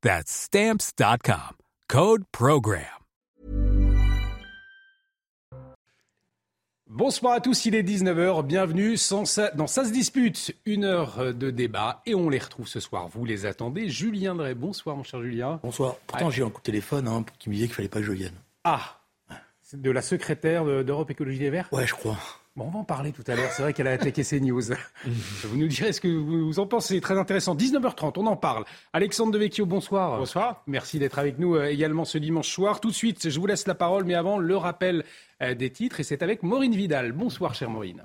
That's Stamps.com. Code Program. Bonsoir à tous, il est 19h, bienvenue dans Ça se dispute, une heure de débat et on les retrouve ce soir, vous les attendez. Julien Drey, bonsoir mon cher Julien. Bonsoir, pourtant j'ai eu un coup de téléphone hein, qui me disait qu'il fallait pas que je vienne. Ah, c'est de la secrétaire d'Europe Écologie des Verts? Ouais, je crois. Bon, on va en parler tout à l'heure. C'est vrai qu'elle a attaqué ses news. vous nous direz ce que vous en pensez. Très intéressant. 19h30, on en parle. Alexandre Devecchio, bonsoir. Bonsoir. Merci d'être avec nous euh, également ce dimanche soir. Tout de suite, je vous laisse la parole, mais avant, le rappel euh, des titres. Et c'est avec Maureen Vidal. Bonsoir, chère Maureen.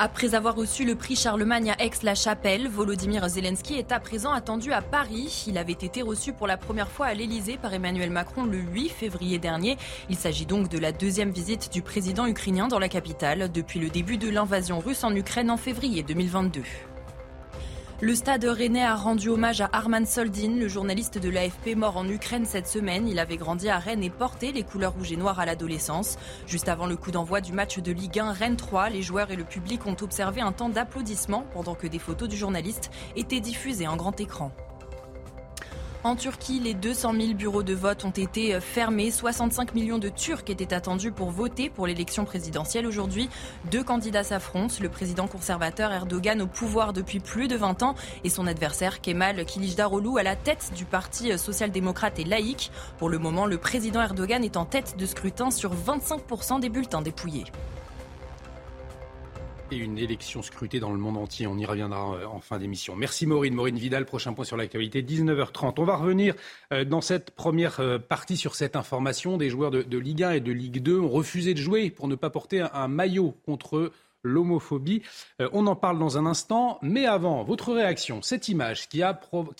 Après avoir reçu le prix Charlemagne à Aix-la-Chapelle, Volodymyr Zelensky est à présent attendu à Paris. Il avait été reçu pour la première fois à l'Elysée par Emmanuel Macron le 8 février dernier. Il s'agit donc de la deuxième visite du président ukrainien dans la capitale depuis le début de l'invasion russe en Ukraine en février 2022. Le stade rennais a rendu hommage à Arman Soldin, le journaliste de l'AFP mort en Ukraine cette semaine. Il avait grandi à Rennes et porté les couleurs rouges et noires à l'adolescence. Juste avant le coup d'envoi du match de Ligue 1 Rennes 3, les joueurs et le public ont observé un temps d'applaudissement pendant que des photos du journaliste étaient diffusées en grand écran. En Turquie, les 200 000 bureaux de vote ont été fermés. 65 millions de Turcs étaient attendus pour voter pour l'élection présidentielle aujourd'hui. Deux candidats s'affrontent. Le président conservateur Erdogan au pouvoir depuis plus de 20 ans et son adversaire Kemal Kilicdaroglu à la tête du parti social-démocrate et laïque. Pour le moment, le président Erdogan est en tête de scrutin sur 25% des bulletins dépouillés et une élection scrutée dans le monde entier. On y reviendra euh, en fin d'émission. Merci Maureen. Maureen Vidal, prochain point sur l'actualité, 19h30. On va revenir euh, dans cette première euh, partie sur cette information. Des joueurs de, Ligue 1 et de Ligue 2 ont refusé de jouer pour ne pas porter un, maillot contre l'homophobie. on en parle dans un instant, mais avant, votre réaction, cette image qui,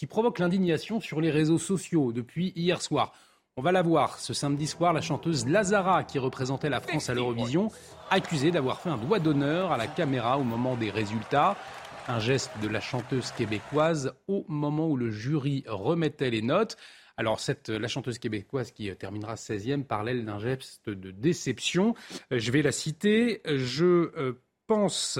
provoque l'indignation sur les réseaux sociaux depuis hier soir. On va la voir ce samedi soir, la chanteuse Lazara, qui représentait la France à l'Eurovision, accusée d'avoir fait un doigt d'honneur à la caméra au moment des résultats. Un geste de la chanteuse québécoise au moment où le jury remettait les notes. Alors, cette, la chanteuse québécoise qui terminera 16e parlait d'un geste de déception. Euh, je vais la citer. Je euh, pense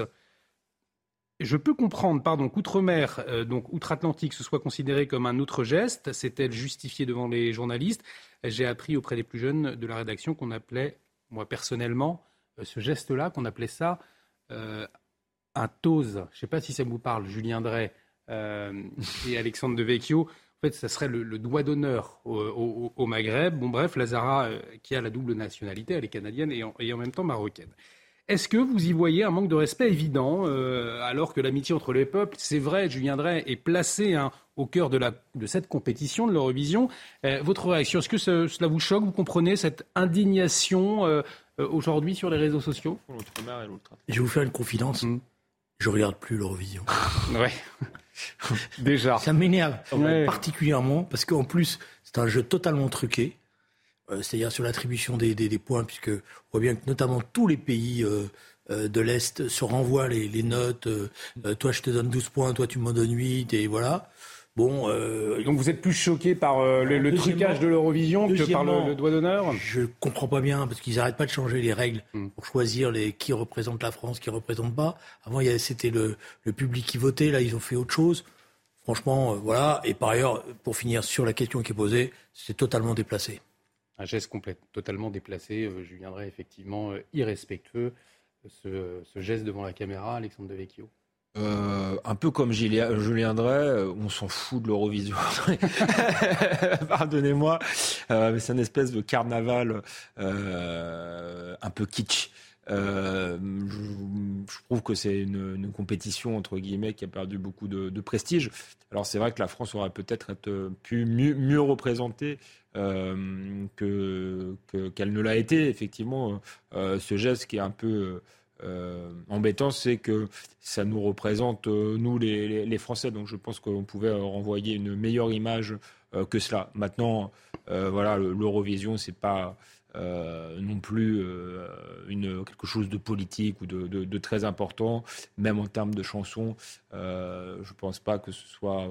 je peux comprendre, pardon, qu'outre-mer, euh, donc outre-Atlantique, ce soit considéré comme un autre geste. C'est-elle justifié devant les journalistes J'ai appris auprès des plus jeunes de la rédaction qu'on appelait, moi personnellement, euh, ce geste-là, qu'on appelait ça euh, un tose. Je ne sais pas si ça vous parle, Julien Drey et Alexandre Devecchio. En fait, ça serait le, doigt d'honneur au, Maghreb. Bon, bref, Lazara, qui a la double nationalité, elle est canadienne et en même temps marocaine. Est-ce que vous y voyez un manque de respect évident, euh, alors que l'amitié entre les peuples, c'est vrai, Julien Drey, est placée hein, au cœur de, la, de, cette compétition, de l'Eurovision euh, Votre réaction, est-ce que cela vous choque Vous comprenez cette indignation euh, aujourd'hui sur les réseaux sociaux? Je vais vous faire une confidence. Je hmm. Je regarde plus l'Eurovision. ouais. Déjà. Ça m'énerve particulièrement parce qu'en plus, c'est un jeu totalement truqué. Euh, c'est-à-dire sur l'attribution des, points, puisque on voit bien que notamment tous les pays euh, euh, de l'Est se renvoient les, notes. toi, je te donne 12 points, toi, tu m'en donnes 8, et voilà. Bon, Donc vous êtes plus choqué par le, trucage de l'Eurovision que par le, doigt d'honneur Je comprends pas bien, parce qu'ils n'arrêtent pas de changer les règles hmm. pour choisir les, qui représente la France, qui ne représente pas. Avant, c'était le, public qui votait, là, ils ont fait autre chose. Franchement, voilà. Et par ailleurs, pour finir sur la question qui est posée, c'est totalement déplacé un geste complètement, totalement déplacé. Euh, je viendrai effectivement euh, irrespectueux. Ce, ce, geste devant la caméra, Alexandre Devecchio. un peu comme Julien Drey, on s'en fout de l'Eurovision. Pardonnez-moi, mais c'est une espèce de carnaval un peu kitsch. Euh, je, trouve que c'est une, compétition entre guillemets qui a perdu beaucoup de, prestige. Alors c'est vrai que la France aurait peut-être pu mieux, représentée euh, que, qu'elle ne l'a été. Effectivement, euh, ce geste qui est un peu embêtant, c'est que ça nous représente nous les, Français. Donc je pense qu'on pouvait renvoyer une meilleure image que cela. Maintenant, voilà, l'Eurovision, c'est pas euh, non plus euh, une, quelque chose de politique ou de, très important, même en termes de chansons. Euh, je ne pense pas que ce soit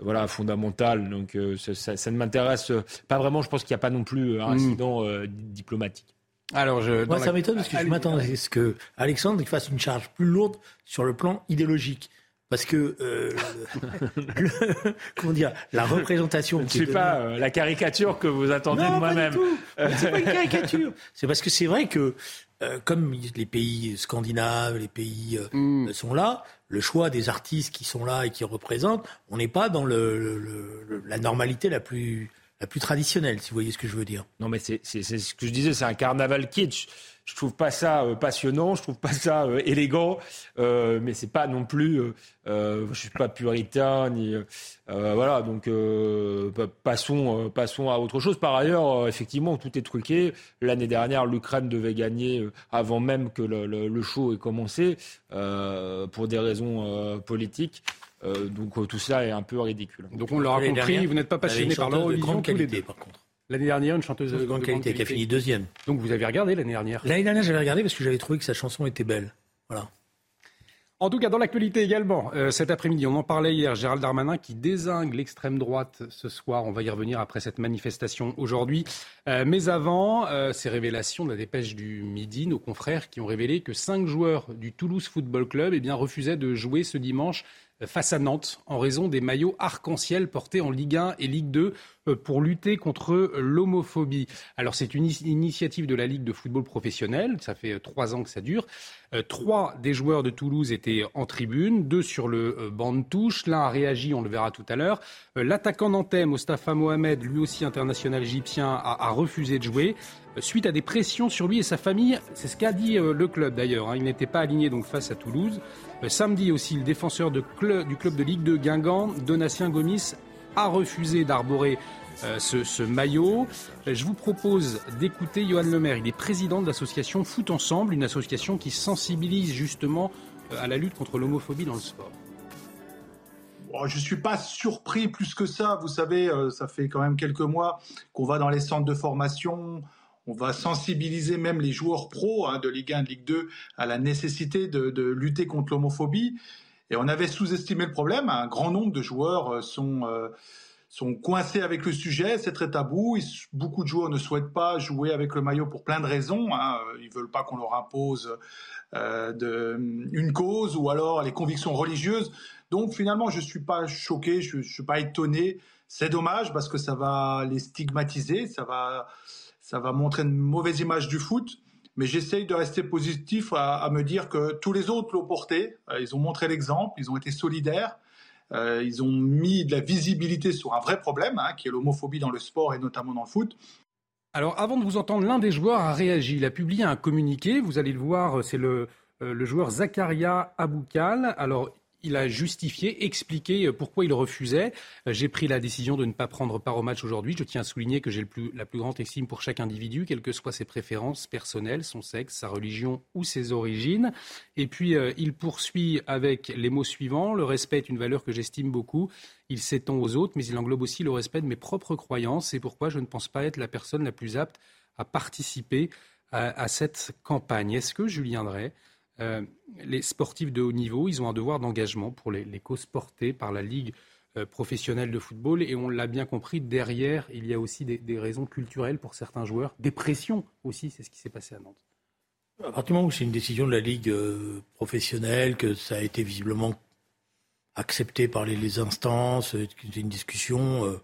voilà, fondamental. Donc ça, ne m'intéresse pas vraiment. Je pense qu'il n'y a pas non plus un mm. incident diplomatique. Alors, je, Moi, ça m'étonne parce que je m'attendais à ce que Alexandre fasse une charge plus lourde sur le plan idéologique. Parce que, euh, comment dire, la représentation. Je ne suis pas euh, la caricature que vous attendez de moi-même. C'est pas une caricature. C'est parce que c'est vrai que, euh, comme les pays scandinaves, les pays mm. sont là, le choix des artistes qui sont là et qui représentent, on n'est pas dans le, la normalité la plus, la plus traditionnelle, si vous voyez ce que je veux dire. Non, mais c'est ce que je disais, c'est un carnaval kitsch. Je trouve pas ça euh, passionnant, je trouve pas ça euh, élégant, euh, mais c'est pas non plus, je suis pas puritain ni voilà. Donc passons, passons à autre chose. Par ailleurs, effectivement, tout est truqué. L'année dernière, l'Ukraine devait gagner avant même que le, le show ait commencé pour des raisons politiques. Donc tout ça est un peu ridicule. Donc on l'aura compris, vous n'êtes pas passionné par l'Eurovision tous les deux. Par contre. L'année dernière, une chanteuse de, grande, qualité, qui a fini deuxième. Donc vous avez regardé l'année dernière L'année dernière, j'avais regardé parce que j'avais trouvé que sa chanson était belle. Voilà. En tout cas, dans l'actualité également, euh, cet après-midi, on en parlait hier, Gérald Darmanin qui désingue l'extrême droite ce soir. On va y revenir après cette manifestation aujourd'hui. Euh, mais avant, euh, ces révélations de la dépêche du midi, nos confrères qui ont révélé que cinq joueurs du Toulouse Football Club eh bien, refusaient de jouer ce dimanche face à Nantes en raison des maillots arc-en-ciel portés en Ligue 1 et Ligue 2 euh, pour lutter contre l'homophobie. Alors c'est une initiative de la Ligue de football professionnel, ça fait euh, trois ans que ça dure. Euh, trois des joueurs de Toulouse étaient en tribune, deux sur le banc de touche, l'un a réagi, on le verra tout à l'heure. L'attaquant nantais Mostafa Mohamed, lui aussi international égyptien, a, refusé de jouer suite à des pressions sur lui et sa famille. C'est ce qu'a dit le club d'ailleurs. Hein. Il n'était pas aligné donc face à Toulouse. Samedi aussi, le défenseur du club de Ligue 2 Guingamp, Donatien Gomis, a refusé d'arborer euh, ce, maillot. Je vous propose d'écouter Johan Lemaire. Il est président de l'association Foot Ensemble, une association qui sensibilise justement euh, à la lutte contre l'homophobie dans le sport. je ne suis pas surpris plus que ça. Vous savez, euh, ça fait quand même quelques mois qu'on va dans les centres de formation, on va sensibiliser même les joueurs pros hein, de Ligue 1 de Ligue 2 à la nécessité de, lutter contre l'homophobie. Et on avait sous-estimé le problème. Un grand nombre de joueurs euh, sont, euh, sont coincés avec le sujet. C'est très tabou. beaucoup de joueurs ne souhaitent pas jouer avec le maillot pour plein de raisons. Hein. Ils veulent pas qu'on leur impose euh, une cause ou alors les convictions religieuses. Donc finalement, je suis pas choqué, je, je suis pas étonné. C'est dommage parce que ça va les stigmatiser, ça va ça va montrer une mauvaise image du foot. Mais j'essaye de rester positif à, me dire que tous les autres l'ont porté. Euh, ils ont montré l'exemple, ils ont été solidaires. Euh, ils ont mis de la visibilité sur un vrai problème, hein, qui est l'homophobie dans le sport et notamment dans le foot. Alors, avant de vous entendre, l'un des joueurs a réagi. Il a publié un communiqué. Vous allez le voir, c'est le, euh, le joueur Zakaria Aboukal. Alors, il a justifié, expliqué euh, pourquoi il refusait. Euh, j'ai pris la décision de ne pas prendre part au match aujourd'hui. Je tiens à souligner que j'ai la plus grande estime pour chaque individu, quelles que soient ses préférences personnelles, son sexe, sa religion ou ses origines. Et puis, euh, il poursuit avec les mots suivants. Le respect est une valeur que j'estime beaucoup. Il s'étend aux autres, mais il englobe aussi le respect de mes propres croyances. C'est pourquoi je ne pense pas être la personne la plus apte à participer à, cette campagne. Est-ce que Julien Drey euh, les sportifs de haut niveau, ils ont un devoir d'engagement pour les, causes portées par la Ligue euh, professionnelle de football. Et on l'a bien compris, derrière, il y a aussi des, raisons culturelles pour certains joueurs, des pressions aussi, c'est ce qui s'est passé à Nantes. À partir du moment où c'est une décision de la Ligue euh, professionnelle, que ça a été visiblement accepté par les, instances, c'est une discussion,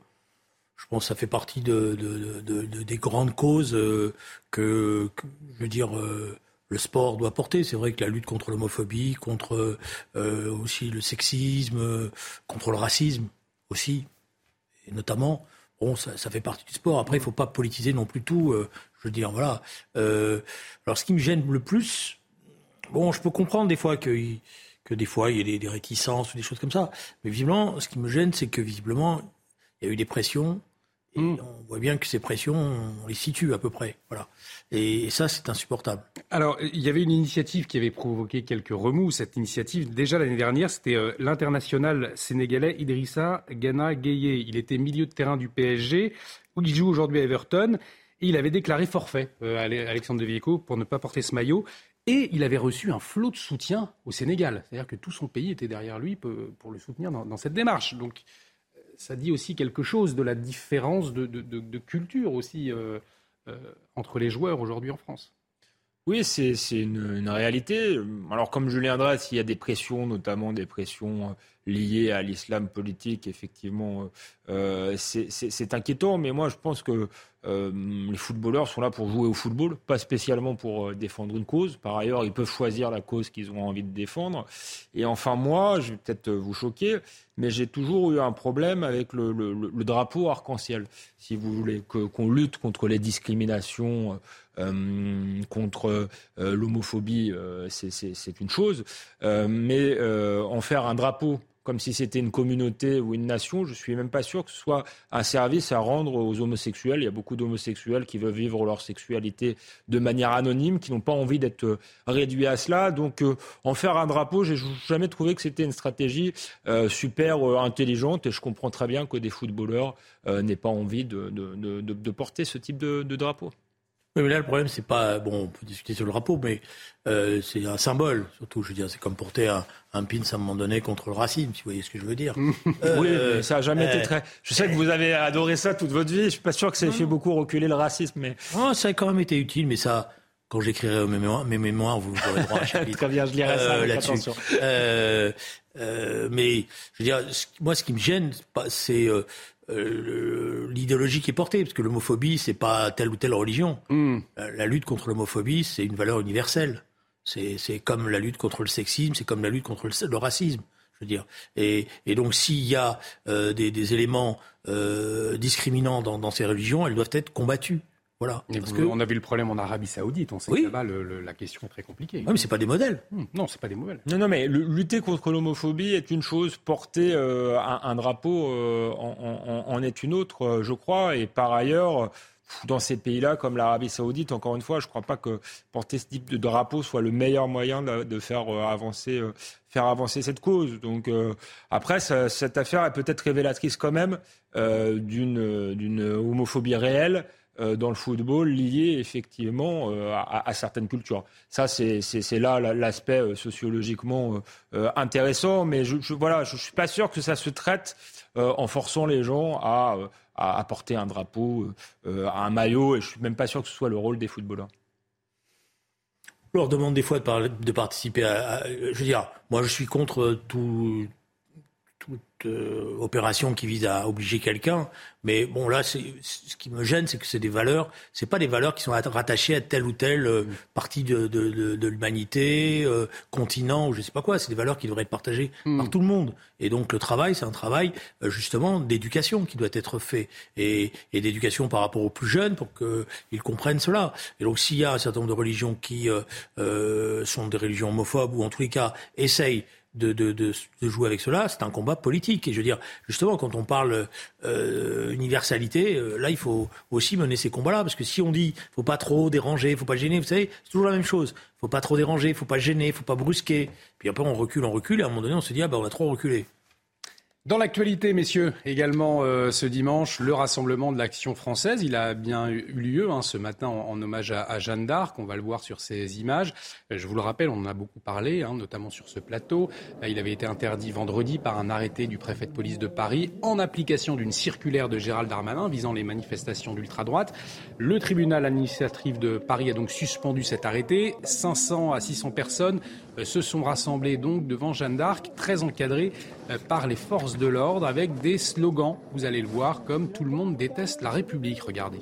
je pense que ça fait partie de, des grandes causes que, je veux dire, le sport doit porter. C'est vrai que la lutte contre l'homophobie, contre aussi le sexisme, contre le racisme aussi, et notamment, bon, ça, fait partie du sport. Après, il ne faut pas politiser non plus tout. je veux dire, voilà. alors, ce qui me gêne le plus, bon, je peux comprendre des fois que que des fois il y a des, des, réticences ou des choses comme ça. Mais visiblement, ce qui me gêne, c'est que visiblement, il y a eu des pressions. Et hmm. on voit bien que ces pressions, on les situe à peu près. Voilà. Et, ça, c'est insupportable. Alors, il y avait une initiative qui avait provoqué quelques remous. Cette initiative, déjà l'année dernière, c'était euh, l'international sénégalais Idrissa Gana Gueye. Il était milieu de terrain du PSG, où il joue aujourd'hui à Everton. Et il avait déclaré forfait, euh, Alexandre De Vieco, pour ne pas porter ce maillot. Et il avait reçu un flot de soutien au Sénégal. C'est-à-dire que tout son pays était derrière lui pour le soutenir dans, cette démarche. Donc ça dit aussi quelque chose de la différence de, culture aussi euh, euh, entre les joueurs aujourd'hui en France. Oui, c'est une, réalité. Alors, comme Julien Dresse, il y a des pressions, notamment des pressions euh, liées à l'islam politique, effectivement, c'est inquiétant. Mais moi, je pense que euh, les footballeurs sont là pour jouer au football, pas spécialement pour euh, défendre une cause. Par ailleurs, ils peuvent choisir la cause qu'ils ont envie de défendre. Et enfin, moi, je vais peut-être euh, vous choquer, mais j'ai toujours eu un problème avec le, drapeau arc-en-ciel. Si vous voulez qu'on lutte contre les discriminations, contre l'homophobie, c'est une chose. mais en faire un drapeau comme si c'était une communauté ou une nation. Je ne suis même pas sûr que ce soit un service à rendre aux homosexuels. Il y a beaucoup d'homosexuels qui veulent vivre leur sexualité de manière anonyme, qui n'ont pas envie d'être euh, réduits à cela. Donc, euh, en faire un drapeau, j'ai jamais trouvé que c'était une stratégie euh, super intelligente. Et je comprends très bien que des footballeurs n'aient pas envie de, de, porter ce type de, drapeau. Oui, mais là, le problème, c'est pas. Bon, on peut discuter sur le drapeau, mais euh, c'est un symbole, surtout. Je veux dire, c'est comme porter un, un pin à un moment donné contre le racisme, si vous voyez ce que je veux dire. euh, oui, mais ça a jamais été euh, très. Je sais que vous avez adoré ça toute votre vie. Je suis pas sûr que ça ait fait beaucoup reculer le racisme, mais. Oh, ça a quand même été utile, mais ça. Quand j'écrirai mes mémoires, mes mémoires, vous aurez droit à un chapitre. Très bien, je lirai ça euh, là-dessus. Euh, mais je veux dire, moi, ce qui me gêne, c'est euh, l'idéologie qui est portée, parce que l'homophobie, c'est pas telle ou telle religion. Hmm. La, lutte contre l'homophobie, c'est une valeur universelle. C'est comme la lutte contre le sexisme, c'est comme la lutte contre le, racisme. Je veux dire. Et, donc, s'il y a euh, des, éléments euh, discriminants dans, dans, ces religions, elles doivent être combattues. Voilà. On a vu le problème en Arabie Saoudite. On sait que là-bas, la question est très compliquée. Oui, mais c'est pas des modèles. Hmm. non, c'est pas des modèles. Non, non, mais lutter contre l'homophobie est une chose, porter euh, un, drapeau euh, en, est une autre, euh, je crois. Et par ailleurs, dans ces pays-là, comme l'Arabie Saoudite, encore une fois, je ne crois pas que porter ce type de drapeau soit le meilleur moyen de, faire avancer, faire avancer cette cause. Donc après, cette affaire est peut-être révélatrice quand même d'une homophobie réelle. Euh, dans le football lié effectivement euh, à, certaines cultures. Ça, c'est là l'aspect euh, sociologiquement intéressant, mais je, je, voilà, je, suis pas sûr que ça se traite en forçant les gens à, porter un drapeau, un maillot, et je suis même pas sûr que ce soit le rôle des footballeurs. On leur demande des fois de, de participer à, Je veux dire, moi je suis contre tout, toute euh, opération qui vise à obliger quelqu'un. Mais bon, là, ce qui me gêne, c'est que c'est des valeurs. C'est pas des valeurs qui sont rattachées à telle ou telle euh, partie de, de, de, de l'humanité, euh, continent ou je sais pas quoi. C'est des valeurs qui devraient être partagées hmm. par tout le monde. Et donc le travail, c'est un travail justement d'éducation qui doit être fait et, et d'éducation par rapport aux plus jeunes pour qu'ils comprennent cela. Et donc s'il y a un certain nombre de religions qui sont des religions homophobes ou en tous les cas essayent de, de, de, jouer avec cela, c'est un combat politique. Et je veux dire, justement, quand on parle euh, universalité, euh, là, il faut aussi mener ces combats-là, parce que si on dit, faut pas trop déranger, faut pas gêner, vous savez, c'est toujours la même chose. Faut pas trop déranger, faut pas gêner, faut pas brusquer. Puis après, on recule, on recule, et à un moment donné, on se dit, ah ben, on a trop reculé. Dans l'actualité, messieurs, également euh, ce dimanche, le rassemblement de l'Action française, il a bien eu lieu hein, ce matin en, hommage à, Jeanne d'Arc. On va le voir sur ces images. Euh, je vous le rappelle, on en a beaucoup parlé, hein, notamment sur ce plateau. Euh, il avait été interdit vendredi par un arrêté du préfet de police de Paris en application d'une circulaire de Gérald Darmanin visant les manifestations d'ultra-droite. Le tribunal administratif de Paris a donc suspendu cet arrêté. 500 à 600 personnes se sont rassemblées donc devant Jeanne d'Arc, très encadrées par les forces de l'ordre avec des slogans, vous allez le voir, comme tout le monde déteste la République. Regardez.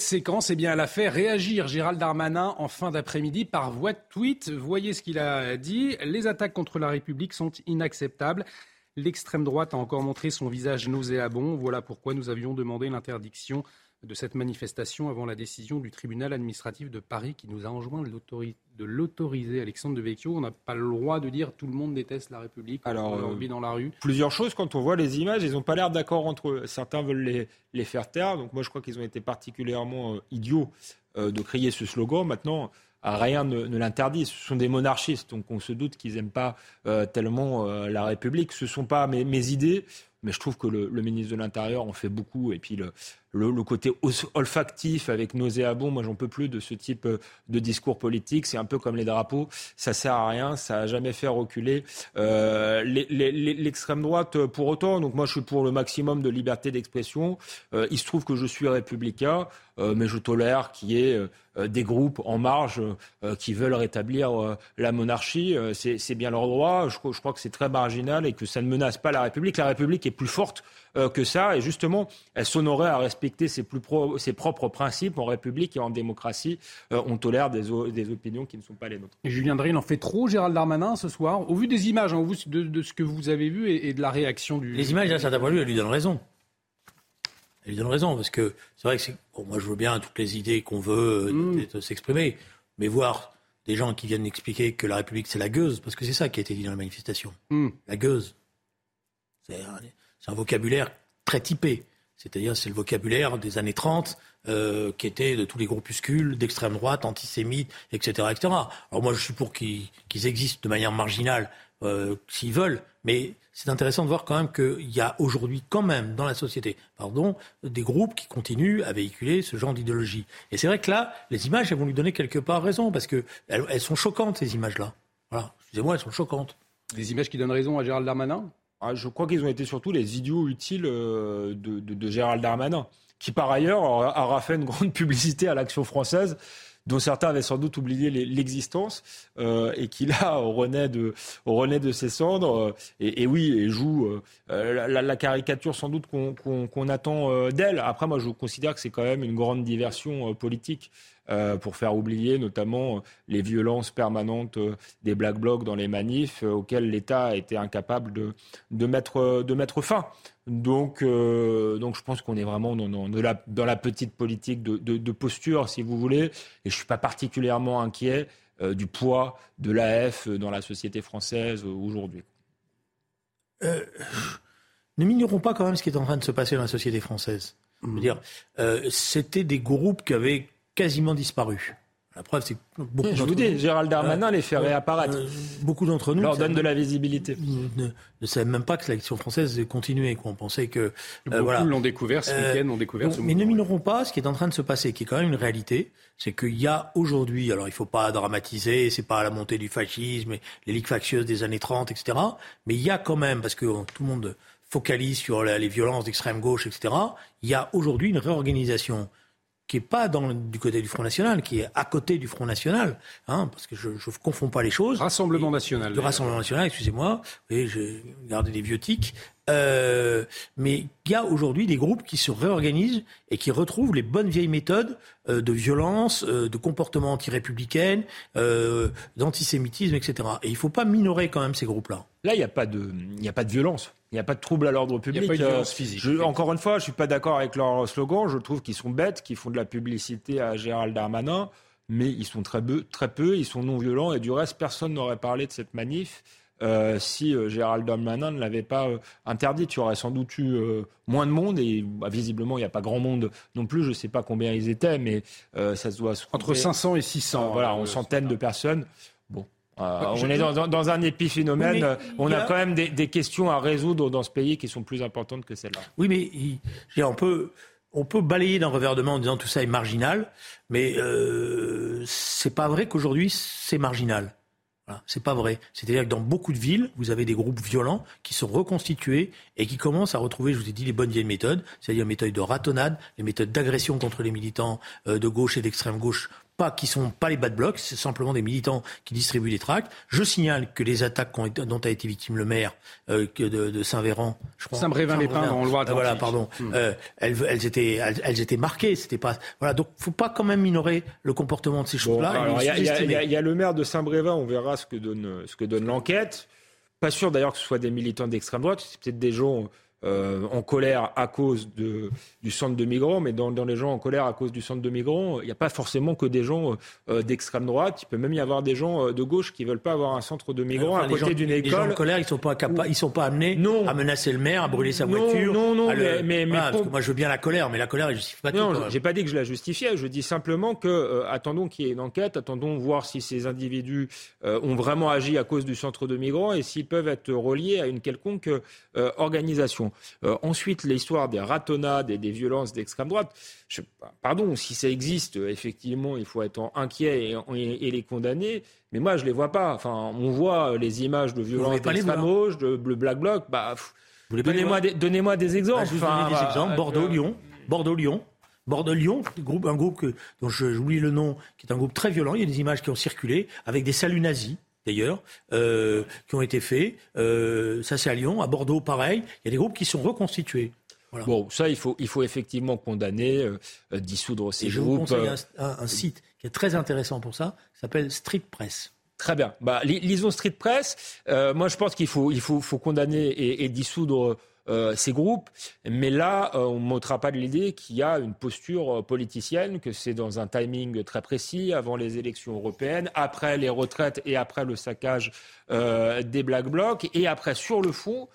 Cette séquence, eh bien, elle a fait réagir Gérald Darmanin en fin d'après-midi par voie de tweet. Voyez ce qu'il a dit. Les attaques contre la République sont inacceptables. L'extrême droite a encore montré son visage nauséabond. Voilà pourquoi nous avions demandé l'interdiction de cette manifestation avant la décision du tribunal administratif de Paris qui nous a enjoint de l'autoriser. Alexandre de Vecchio, on n'a pas le droit de dire tout le monde déteste la République, Alors, on euh, dans la rue. Plusieurs choses, quand on voit les images, ils n'ont pas l'air d'accord entre eux. Certains veulent les, les, faire taire, donc moi je crois qu'ils ont été particulièrement euh, idiots euh, de crier ce slogan. Maintenant, rien ne, l'interdit. Ce sont des monarchistes, donc on se doute qu'ils n'aiment pas tellement la République. Ce ne sont pas mes, mes idées mais je trouve que le, ministre de l'Intérieur en fait beaucoup. Et puis le, le, côté olfactif avec nauséabond, moi j'en peux plus de ce type euh, de discours politique. C'est un peu comme les drapeaux, ça sert à rien, ça a jamais fait reculer euh, l'extrême droite euh, pour autant. Donc moi je suis pour le maximum de liberté d'expression. Il se trouve que je suis républicain, mais je tolère qu'il y ait des groupes en marge qui veulent rétablir la monarchie. c'est bien leur droit. Je, je crois que c'est très marginal et que ça ne menace pas la République. La République est plus forte que ça et justement elle s'honorait à respecter ses, plus ses, propres principes en République et en démocratie. on tolère des, des, opinions qui ne sont pas les nôtres. Et Julien Drey, il en fait trop, Gérald Darmanin, ce soir, au vu des images, hein, au vu de, ce que vous avez vu et, de la réaction du... Les images, là, ça point de vue, elle lui donne raison. Elle lui donne raison, parce que c'est vrai que bon, moi je veux bien toutes les idées qu'on veut euh, mm. s'exprimer, mais voir des gens qui viennent expliquer que la République c'est la gueuse, parce que c'est ça qui a été dit dans la manifestation. Mm. La gueuse. C'est un, vocabulaire très typé. C'est-à-dire c'est le vocabulaire des années 30 euh, qui était de tous les groupuscules d'extrême droite, antisémites, etc., etc. Alors moi je suis pour qu'ils existent de manière marginale euh, s'ils veulent, mais c'est intéressant de voir quand même qu'il y a aujourd'hui quand même dans la société, pardon, des groupes qui continuent à véhiculer ce genre d'idéologie. Et c'est vrai que là, les images, elles vont lui donner quelque part raison, parce qu'elles elles sont choquantes, ces images-là. Voilà, excusez-moi, elles sont choquantes. Des images qui donnent raison à Gérald Darmanin? Ah, Je crois qu'ils ont été surtout les idiots utiles euh, de, Gérald Darmanin, qui par ailleurs aura fait une grande publicité à l'action française dont certains avaient sans doute oublié l'existence, euh, et qui là renaît de, renaît de ses cendres, euh, et, oui, et joue la, caricature sans doute qu'on attend d'elle. Après, moi, je considère que c'est quand même une grande diversion politique. Pour faire oublier notamment les violences permanentes des Black Blocs dans les manifs auxquelles l'État a été incapable de, de, mettre, de mettre fin. Donc, euh, donc je pense qu'on est vraiment dans, dans, la, dans, la, petite politique de, de, de, posture, si vous voulez. Et je ne suis pas particulièrement inquiet euh, du poids de l'AF dans la société française aujourd'hui. Euh, ne minorons pas quand même ce qui est en train de se passer dans la société française. Mmh. dire, c'était des groupes qui avaient quasiment disparu. La preuve, c'est que beaucoup Je vous dis, Gérald Darmanin euh, les fait réapparaître. Euh, beaucoup d'entre nous leur donne de la visibilité. Ne, ne, savaient même pas que l'élection française continuait. On pensait que euh, beaucoup voilà. l'ont découvert ce week-end, l'ont découvert. mais ne minorons pas ce qui est en train de se passer, qui est quand même une réalité, c'est qu'il y a aujourd'hui, alors il ne faut pas dramatiser, c'est pas la montée du fascisme, les ligues factieuses des années 30, etc. Mais il y a quand même, parce que tout le monde focalise sur les violences d'extrême gauche, etc. Il y a aujourd'hui une réorganisation qui n'est pas dans, du côté du Front National, qui est à côté du Front National, hein, parce que je ne confonds pas les choses. Rassemblement National. Le Rassemblement National, excusez-moi, j'ai gardé des vieux euh, mais il y a aujourd'hui des groupes qui se réorganisent et qui retrouvent les bonnes vieilles méthodes euh, de violence, euh, de comportement anti-républicaine, d'antisémitisme, etc. Et il ne faut pas minorer quand même ces groupes-là. Là, il n'y a, pas de, a pas de violence. Il n'y a pas de trouble à l'ordre public. Il n'y a pas de violence physique. encore une fois, je ne suis pas d'accord avec leur slogan. Je trouve qu'ils sont bêtes, qu'ils font de la publicité à Gérald Darmanin, mais ils sont très peu, très peu, ils sont non violents. Et du reste, personne n'aurait parlé de cette manif. Euh, si euh, Gérald Darmanin ne l'avait pas euh, interdit. Tu aurais sans doute eu moins de monde et bah, visiblement il n'y a pas grand monde non plus. Je ne sais pas combien ils étaient, mais ça se doit entre 500 et 600. voilà, en centaines de personnes. Bon. On est dans, un épiphénomène. on a, quand même des, questions à résoudre dans ce pays qui sont plus importantes que celles-là. Oui, mais on peut, on peut balayer d'un revers de main en disant tout ça est marginal, mais euh, c'est pas vrai qu'aujourd'hui c'est marginal. C'est pas vrai. C'est-à-dire que dans beaucoup de villes, vous avez des groupes violents qui sont reconstitués et qui commencent à retrouver, je vous ai dit, les bonnes vieilles méthodes, c'est-à-dire les méthodes de ratonnade, les méthodes d'agression contre les militants euh, de gauche et d'extrême gauche pas qui sont pas les bad blocs, c'est simplement des militants qui distribuent des tracts. Je signale que les attaques dont a été victime le maire euh, de, Saint-Véran, je crois, Saint-Brévin-les-Pins dans le Loire-Atlantique. voilà, pardon. Hmm. Euh, elles, étaient, elles, étaient marquées. C'était pas voilà. Donc, faut pas quand même minorer le comportement de ces choses-là. il y, a le maire de Saint-Brévin. On verra ce que donne ce que donne l'enquête. Pas sûr d'ailleurs que ce soit des militants d'extrême droite. C'est peut-être des gens euh, en colère à cause de, du centre de migrants, mais dans, dans, les gens en colère à cause du centre de migrants, il n'y a pas forcément que des gens euh, d'extrême droite. Il peut même y avoir des gens euh, de gauche qui veulent pas avoir un centre de migrants à côté d'une école. Les gens en colère, ils sont pas capables, ils sont pas amenés non. à menacer le maire, à brûler sa voiture. Non, non, mais, mais, moi je veux bien la colère, mais la colère, elle justifie pas non, tout. Non, j'ai pas dit que je la justifiais. Je dis simplement que attendons qu'il y ait une enquête, attendons voir si ces individus ont vraiment agi à cause du centre de migrants et s'ils peuvent être reliés à une quelconque organisation. Ensuite l'histoire des ratonnades et des violences d'extrême droite, pardon, si ça existe, effectivement, il faut être inquiet et, les condamner. Mais moi, je les vois pas. Enfin, on voit les images de violences d'extrême gauche, de, Black Bloc. Bah, donnez-moi des, donnez des exemples. des bah, exemples. Bordeaux-Lyon. Euh, Bordeaux-Lyon. Bordeaux-Lyon, un groupe dont j'oublie le nom, qui est un groupe très violent. Il y a des images qui ont circulé avec des saluts nazis d'ailleurs, euh, qui ont été faits. Euh, ça, c'est à Lyon. À Bordeaux, pareil. Il y a des groupes qui sont reconstitués. Bon, ça, il faut, il faut effectivement condamner, euh, dissoudre ces je groupes. Je vous conseille un, site qui est très intéressant pour ça, qui s'appelle Street Press. Très bien. Bah, lisons Street Press. moi, je pense qu'il faut, il faut, faut condamner et, et dissoudre euh, ces groupes. Mais là, euh, on ne montrera pas de l'idée qu'il y a une posture euh, politicienne, que c'est dans un timing très précis, avant les élections européennes, après les retraites et après le saccage des Black Blocs, et après, sur le fond,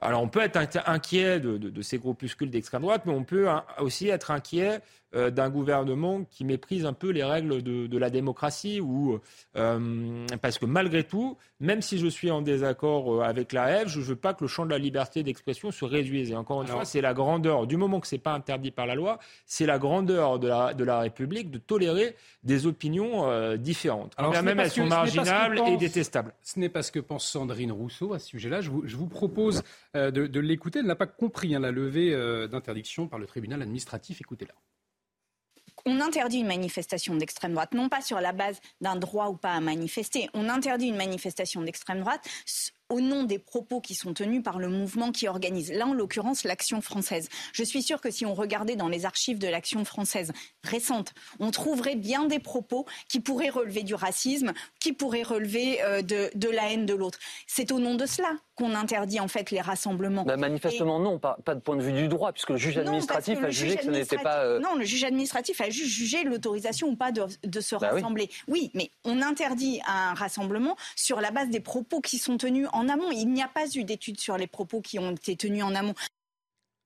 alors on peut être inquiet de, ces groupuscules d'extrême droite, mais on peut aussi être inquiet euh, d'un gouvernement qui méprise un peu les règles de, la démocratie, ou euh, parce que malgré tout, même si je suis en désaccord euh, avec la F, je ne veux pas que le champ de la liberté d'expression se réduise. Et encore une fois, c'est la grandeur, du moment que ce n'est pas interdit par la loi, c'est la grandeur de la, de la République de tolérer des opinions différentes. Alors, même elles sont marginales et détestables. Ce n'est pas ce que pense Sandrine Rousseau à ce sujet-là. Je vous, je vous propose de, l'écouter. Elle n'a pas compris hein, la levée d'interdiction par le tribunal administratif. Écoutez-la on interdit une manifestation d'extrême droite, non pas sur la base d'un droit ou pas à manifester, on interdit une manifestation d'extrême droite au nom des propos qui sont tenus par le mouvement qui organise. Là, en l'occurrence, l'Action française. Je suis sûre que si on regardait dans les archives de l'Action française récente, on trouverait bien des propos qui pourraient relever du racisme, qui pourraient relever euh, de, la haine de l'autre. C'est au nom de cela qu'on interdit en fait les rassemblements. Bah, manifestement non, pas, de point de vue du droit, puisque le juge administratif a jugé que ce n'était pas... Euh, non, le juge administratif a juste jugé l'autorisation ou pas de, se bah rassembler. Oui. mais on interdit un rassemblement sur la base des propos qui sont tenus en amont. Il n'y a pas eu d'études sur les propos qui ont été tenus en amont.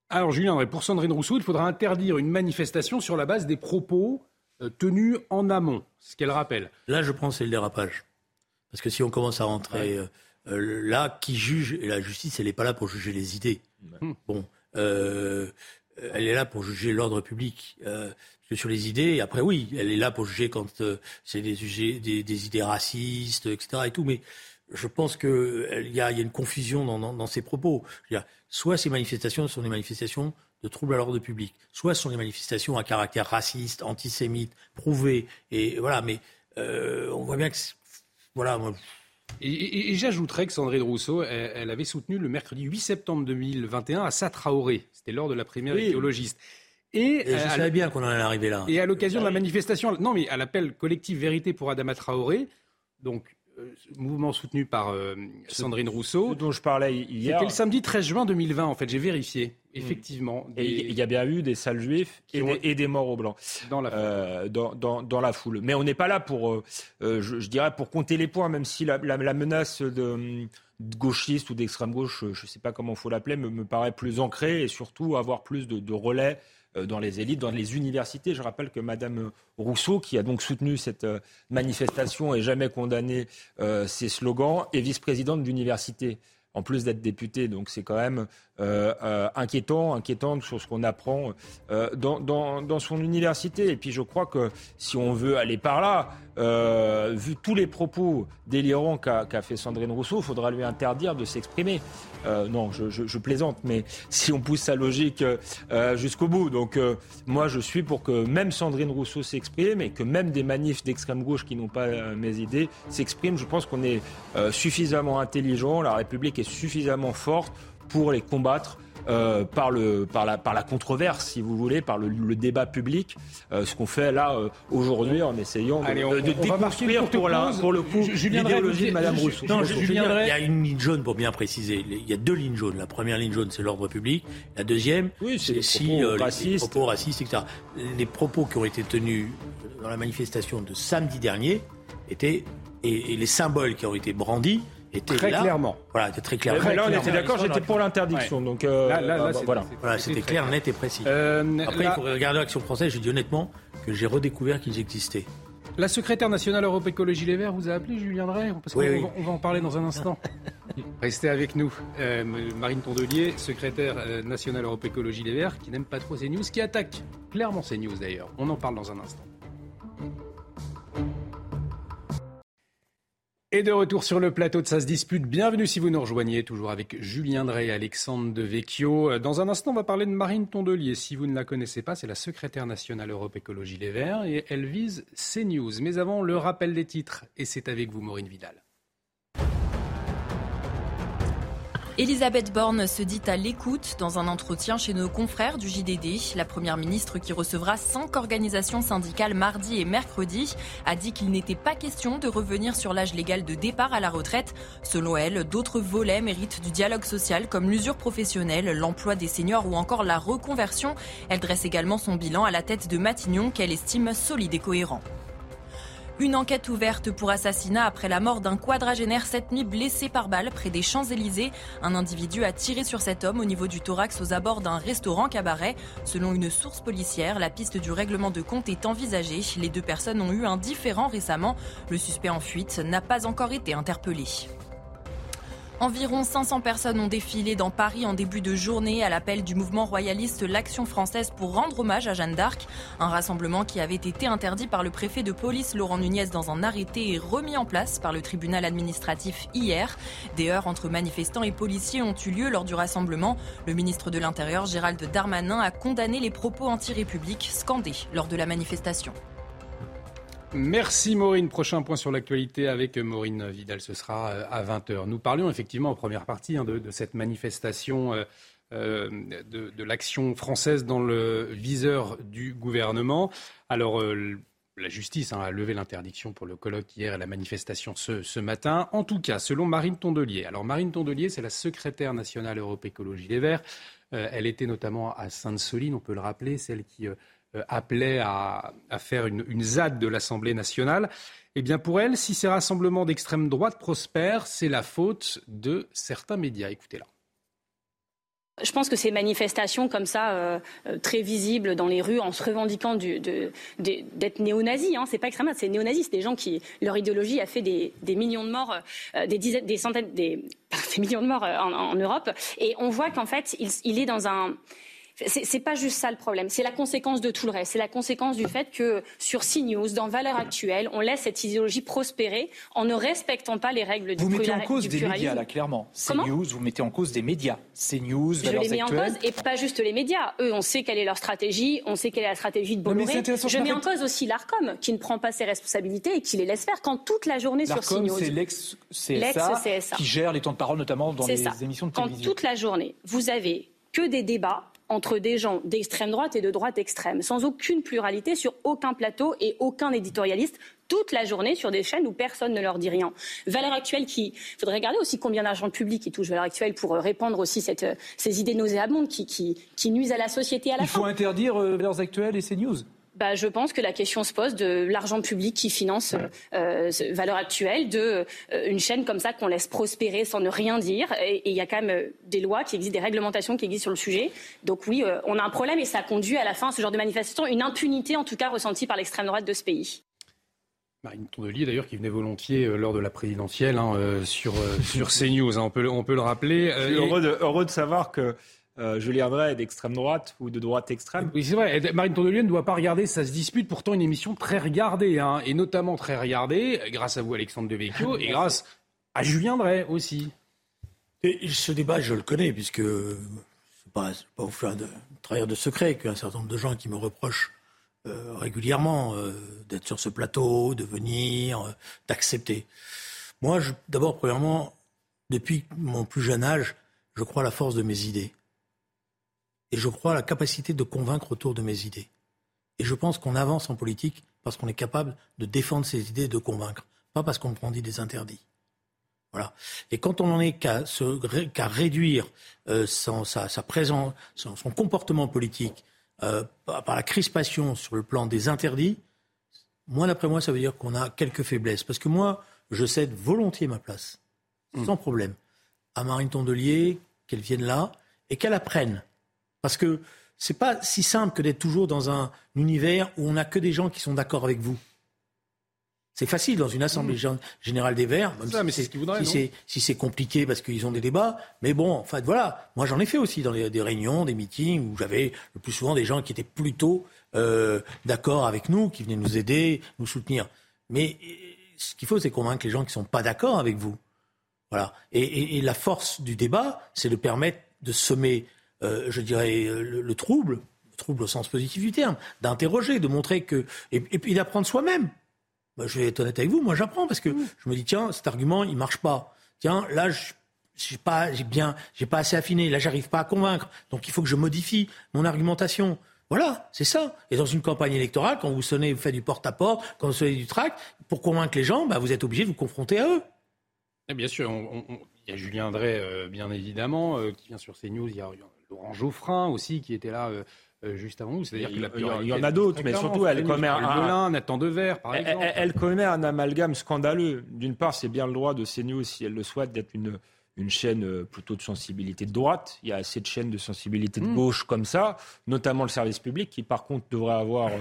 Alors Julien, pour Sandrine Rousseau, il faudra interdire une manifestation sur la base des propos euh, tenus en amont, ce qu'elle rappelle. Là, je pense que c'est le dérapage. Parce que si on commence à rentrer euh, euh, là, qui juge, et la justice, elle n'est pas là pour juger les idées. Bon, elle est là pour juger l'ordre public. Parce que sur les idées, après oui, elle est là pour juger quand c'est des, des, des, idées racistes, etc. Et tout, mais je pense qu'il euh, y, a une confusion dans, dans, ces propos. soit ces manifestations sont des manifestations de troubles à l'ordre public, soit ce sont des manifestations à caractère raciste, antisémite, prouvées. Et voilà, mais euh, on voit bien que voilà. Moi, et, j'ajouterais que Sandrine Rousseau, elle, avait soutenu le mercredi 8 septembre 2021 à Satraoré. C'était lors de la primaire oui. Et, je euh, savais bien qu'on en allait arriver là. Et à l'occasion de la manifestation, non mais à l'appel collectif Vérité pour Adama Traoré, donc mouvement soutenu par euh, Sandrine Rousseau. dont je parlais hier. C'était le samedi 13 juin 2020, en fait, j'ai vérifié. Effectivement. Et il y a bien eu des salles juifs et, des, morts au blanc dans la, euh, dans, la foule. Mais on n'est pas là pour, je, dirais, pour compter les points, même si la, menace de, gauchiste ou d'extrême gauche, je ne sais pas comment il faut l'appeler, me, me, paraît plus ancrée et surtout avoir plus de, de relais euh, dans les élites, dans les universités. Je rappelle que Madame Rousseau, qui a donc soutenu cette euh, manifestation et jamais condamné euh, ces slogans, est vice-présidente d'université en plus d'être députée. Donc c'est quand même inquiétant, inquiétant sur ce qu'on apprend dans, dans, son université. Et puis je crois que si on veut aller par là, euh, vu tous les propos délirants qu'a fait Sandrine Rousseau, il faudra lui interdire de s'exprimer. Euh, non, je, plaisante, mais si on pousse sa logique euh, jusqu'au bout. Donc moi, je suis pour que même Sandrine Rousseau s'exprime et que même des manifs d'extrême gauche qui n'ont pas mes idées s'expriment. Je pense qu'on est suffisamment intelligent, la République est suffisamment forte pour les combattre euh, par, le, par, la, par la controverse, si vous voulez, par le, débat public, euh, ce qu'on fait là euh, aujourd'hui en essayant de, on, de, déconstruire pour, la, pour le coup l'idéologie de Mme Rousseau. Non, il y a une ligne jaune pour bien préciser. Il y a deux lignes jaunes. La première ligne jaune, c'est l'ordre public. La deuxième, c'est si les, racistes. propos racistes, etc. Les propos qui ont été tenus dans la manifestation de samedi dernier étaient et les symboles qui ont été brandis très clairement. Voilà, c'était très clair. là, on était d'accord, j'étais pour l'interdiction. Donc, euh, là, voilà. voilà c'était clair, net et précis. Euh, Après, il faut regarder l'Action française. J'ai dit honnêtement que j'ai redécouvert qu'ils existaient. La secrétaire nationale Europe Écologie Les Verts vous a appelé, Julien Drey Parce oui, on va en parler dans un instant. Restez avec nous. Euh, Marine Tondelier, secrétaire nationale Europe Écologie Les Verts, qui n'aime pas trop ces news, qui attaque clairement ces news d'ailleurs. On en parle dans un instant. Et de retour sur le plateau de Ça se dispute. Bienvenue si vous nous rejoignez, toujours avec Julien Drey et Alexandre de Vecchio. Dans un instant, on va parler de Marine Tondelier. Si vous ne la connaissez pas, c'est la secrétaire nationale Europe Écologie Les Verts et elle vise CNews. Mais avant, le rappel des titres. Et c'est avec vous, Maureen Vidal. Elisabeth Borne se dit à l'écoute dans un entretien chez nos confrères du JDD. La première ministre qui recevra cinq organisations syndicales mardi et mercredi a dit qu'il n'était pas question de revenir sur l'âge légal de départ à la retraite. Selon elle, d'autres volets méritent du dialogue social comme l'usure professionnelle, l'emploi des seniors ou encore la reconversion. Elle dresse également son bilan à la tête de Matignon qu'elle estime solide et cohérent. Une enquête ouverte pour assassinat après la mort d'un quadragénaire cette nuit blessé par balle près des Champs-Élysées. Un individu a tiré sur cet homme au niveau du thorax aux abords d'un restaurant cabaret. Selon une source policière, la piste du règlement de compte est envisagée. Les deux personnes ont eu un différend récemment. Le suspect en fuite n'a pas encore été interpellé. Environ 500 personnes ont défilé dans Paris en début de journée à l'appel du mouvement royaliste L'Action française pour rendre hommage à Jeanne d'Arc. Un rassemblement qui avait été interdit par le préfet de police Laurent Nunez dans un arrêté et remis en place par le tribunal administratif hier. Des heurts entre manifestants et policiers ont eu lieu lors du rassemblement. Le ministre de l'Intérieur Gérald Darmanin a condamné les propos anti-républiques scandés lors de la manifestation. Merci Maureen. Prochain point sur l'actualité avec Maureen Vidal, ce sera euh, à 20h. Nous parlions effectivement en première partie hein, de, cette manifestation euh, euh, de, l'action française dans le viseur du gouvernement. Alors, la justice hein, a levé l'interdiction pour le colloque hier et la manifestation ce, matin. En tout cas, selon Marine Tondelier. Alors, Marine Tondelier, c'est la secrétaire nationale Europe Écologie Les Verts. elle était notamment à Sainte-Soline, on peut le rappeler, celle qui euh, appelait à, faire une, ZAD de l'Assemblée nationale. Eh bien, pour elle, si ces rassemblements d'extrême droite prospèrent, c'est la faute de certains médias. Écoutez-la. Je pense que ces manifestations comme ça, euh, euh, très visibles dans les rues, en se revendiquant d'être néo-nazis, hein, c'est pas extrêmement, c'est néo-nazis, c'est des gens qui, leur idéologie a fait des, millions de morts, des dizaines, des centaines, des, millions de morts en, Europe, et on voit qu'en fait, il, est dans un c'est pas juste ça le problème. C'est la conséquence de tout le reste. C'est la conséquence du fait que sur CNews, dans Valeurs Actuelles, on laisse cette idéologie prospérer en ne respectant pas les règles du Vous mettez en cause des médias, là, clairement. CNews, vous mettez en cause des médias. CNews, Je les mets en cause, et pas juste les médias. Eux, on sait quelle est leur stratégie, on sait quelle est la stratégie de Bolloré. Je mets en cause aussi l'ARCOM, qui ne prend pas ses responsabilités et qui les laisse faire quand toute la journée sur CNews. c'est l'ex-CSA qui gère les temps de parole, notamment dans les émissions de télévision. Quand toute la journée, vous avez que des débats entre des gens d'extrême droite et de droite extrême, sans aucune pluralité sur aucun plateau et aucun éditorialiste toute la journée sur des chaînes où personne ne leur dit rien. Valeur actuelle qui, faudrait regarder aussi combien d'argent public qui touche Valeur actuelle pour euh, répandre aussi cette, euh, ces idées nauséabondes qui, qui, qui, nuisent à la société à la Il faut interdire euh, Valeurs actuelles et CNews bah, je pense que la question se pose de l'argent public qui finance euh, valeur actuelle, de euh, une chaîne comme ça qu'on laisse prospérer sans ne rien dire. Et il y a quand même euh, des lois qui existent, des réglementations qui existent sur le sujet. Donc oui, euh, on a un problème et ça conduit à la fin à ce genre de manifestation, une impunité en tout cas ressentie par l'extrême droite de ce pays. Marine Tondelier, d'ailleurs, qui venait volontiers lors de la présidentielle hein, sur, sur CNews, hein, on, peut, on peut le rappeler. Je suis heureux, de, heureux de savoir que euh, Julien Drey d'extrême droite ou de droite extrême. Oui, c'est vrai. Marine Tondelier ne doit pas regarder, ça se dispute. Pourtant, une émission très regardée, hein, et notamment très regardée, grâce à vous, Alexandre Devecchio, et grâce à Julien Drey aussi. Et ce débat, je le connais, puisque c'est pas, pas vous faire de trahir de secret qu'un certain nombre de gens qui me reprochent euh, régulièrement euh, d'être sur ce plateau, de venir, euh, d'accepter. Moi, d'abord, premièrement, depuis mon plus jeune âge, je crois à la force de mes idées. Et je crois à la capacité de convaincre autour de mes idées. Et je pense qu'on avance en politique parce qu'on est capable de défendre ses idées et de convaincre, pas parce qu'on prend des interdits. Voilà. Et quand on n'en est qu'à réduire sa, présence, son comportement politique euh, par la crispation sur le plan des interdits, moi, d'après moi, ça veut dire qu'on a quelques faiblesses. Parce que moi, je cède volontiers ma place, hmm. sans problème, à Marine Tondelier, qu'elle vienne là et qu'elle apprenne. Parce que c'est pas si simple que d'être toujours dans un univers où on n'a que des gens qui sont d'accord avec vous. C'est facile dans une assemblée mmh. générale des Verts, même si, si c'est compliqué parce qu'ils ont des débats. Mais bon, en fait, voilà. Moi, j'en ai fait aussi dans des réunions, des meetings où j'avais le plus souvent des gens qui étaient plutôt euh, d'accord avec nous, qui venaient nous aider, nous soutenir. Mais ce qu'il faut, c'est convaincre les gens qui ne sont pas d'accord avec vous. Voilà. Et, la force du débat, c'est de permettre de semer, euh, je dirais, le, trouble, le trouble au sens positif du terme, d'interroger, de montrer que, et puis d'apprendre soi-même. Bah, je vais être honnête avec vous, moi j'apprends parce que je me dis tiens, cet argument il marche pas. Tiens, là j'ai pas j'ai bien j'ai pas assez affiné, là j'arrive pas à convaincre. Donc il faut que je modifie mon argumentation. Voilà, c'est ça. Et dans une campagne électorale, quand vous sonnez, vous faites du porte-à-porte, quand vous sonnez du tract, pour convaincre les gens, bah, vous êtes obligé de vous confronter à eux. Et bien sûr, il y a Julien Drey, euh, bien évidemment, euh, qui vient sur CNews. Il y a Laurent Geoffrin aussi, qui était là euh, euh, juste avant vous. C'est-à-dire il y en a d'autres, mais surtout elle commet un, Nathan Dever, par exemple. Elle, commet un amalgame scandaleux. D'une part, c'est bien le droit de CNews, si elle le souhaite, d'être une une chaîne euh, plutôt de sensibilité de droite. Il y a assez de chaînes de sensibilité de hmm. gauche comme ça, notamment le service public, qui par contre devrait avoir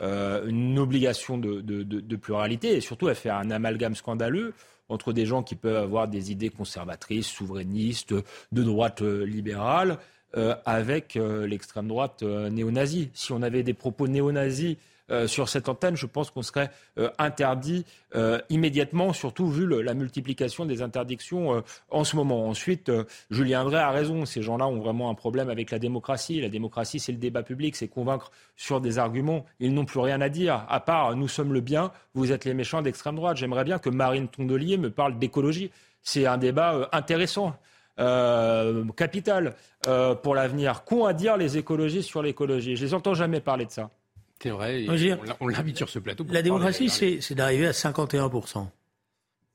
euh, une obligation de, de, de, pluralité. Et surtout, elle fait un amalgame scandaleux entre des gens qui peuvent avoir des idées conservatrices, souverainistes, de droite libérale, euh, avec euh, l'extrême droite euh, néo-nazie. Si on avait des propos néo-nazis sur cette antenne, je pense qu'on serait interdit immédiatement, surtout vu la multiplication des interdictions en ce moment. Ensuite, Julien Drey a raison, ces gens-là ont vraiment un problème avec la démocratie. La démocratie, c'est le débat public, c'est convaincre sur des arguments. Ils n'ont plus rien à dire, à part nous sommes le bien, vous êtes les méchants d'extrême droite. J'aimerais bien que Marine Tondelier me parle d'écologie. C'est un débat intéressant. Euh, capital euh, pour l'avenir. Qu'ont à dire les écologistes sur l'écologie? Je les entends jamais parler de ça. C'est vrai, on l'invite sur ce plateau. La démocratie, c'est d'arriver à 51%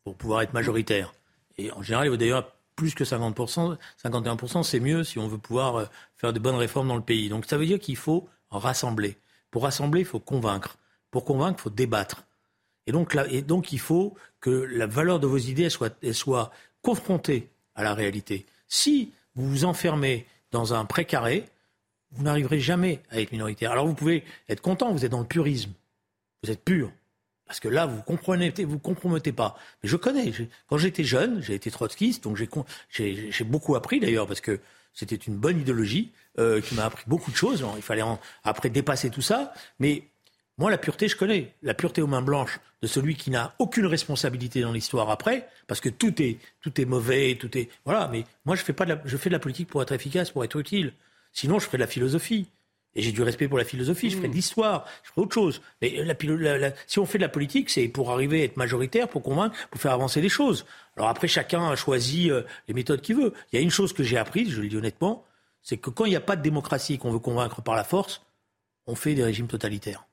pour pouvoir être majoritaire. Et en général, il vaut d'ailleurs plus que 50%. 51%, c'est mieux si on veut pouvoir euh, faire de bonnes réformes dans le pays. Donc ça veut dire qu'il faut rassembler. Pour rassembler, il faut convaincre. Pour convaincre, il faut débattre. Et donc, là, et donc il faut que la valeur de vos idées soit, elle soit confrontée à la réalité. Si vous vous enfermez dans un précaré, vous n'arriverez jamais à être minoritaire. Alors vous pouvez être content, vous êtes dans le purisme, vous êtes pur. Parce que là, vous comprenez, vous compromettez pas. Mais je connais. Quand j'étais jeune, j'ai été trotskiste, donc j'ai beaucoup appris d'ailleurs, parce que c'était une bonne idéologie euh, qui m'a appris beaucoup de choses. Il fallait après dépasser tout ça. Mais moi, la pureté, je connais. La pureté aux mains blanches de celui qui n'a aucune responsabilité dans l'histoire après, parce que tout est, tout est mauvais, tout est. Voilà, mais moi, je fais, pas de la, je fais de la politique pour être efficace, pour être utile. Sinon, je ferais de la philosophie. Et j'ai du respect pour la philosophie, je fais de mmh. l'histoire, je ferai autre chose. Mais la, si on fait de la politique, c'est pour arriver à être majoritaire, pour convaincre, pour faire avancer les choses. Alors après, chacun a choisi euh, les méthodes qu'il veut. Il y a une chose que j'ai apprise, je le dis honnêtement, c'est que quand il n'y a pas de démocratie et qu'on veut convaincre par la force, on fait des régimes totalitaires.